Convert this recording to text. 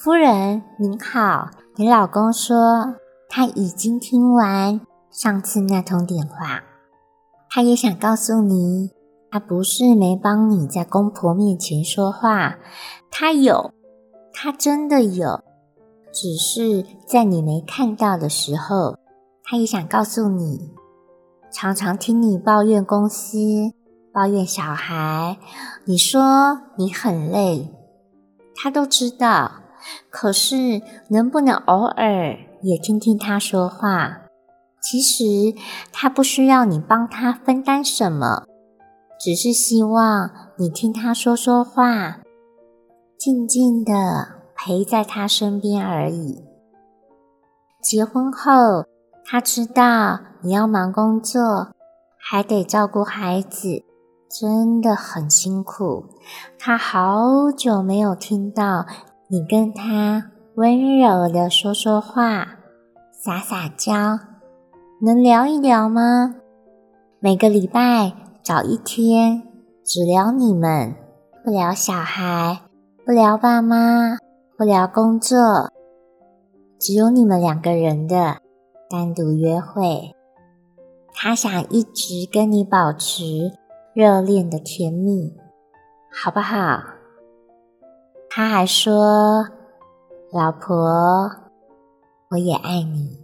夫人您好，你老公说他已经听完上次那通电话，他也想告诉你，他不是没帮你在公婆面前说话，他有，他真的有，只是在你没看到的时候，他也想告诉你，常常听你抱怨公司，抱怨小孩，你说你很累，他都知道。可是，能不能偶尔也听听他说话？其实他不需要你帮他分担什么，只是希望你听他说说话，静静的陪在他身边而已。结婚后，他知道你要忙工作，还得照顾孩子，真的很辛苦。他好久没有听到。你跟他温柔的说说话，撒撒娇，能聊一聊吗？每个礼拜找一天，只聊你们，不聊小孩，不聊爸妈，不聊工作，只有你们两个人的单独约会。他想一直跟你保持热恋的甜蜜，好不好？他还说：“老婆，我也爱你。”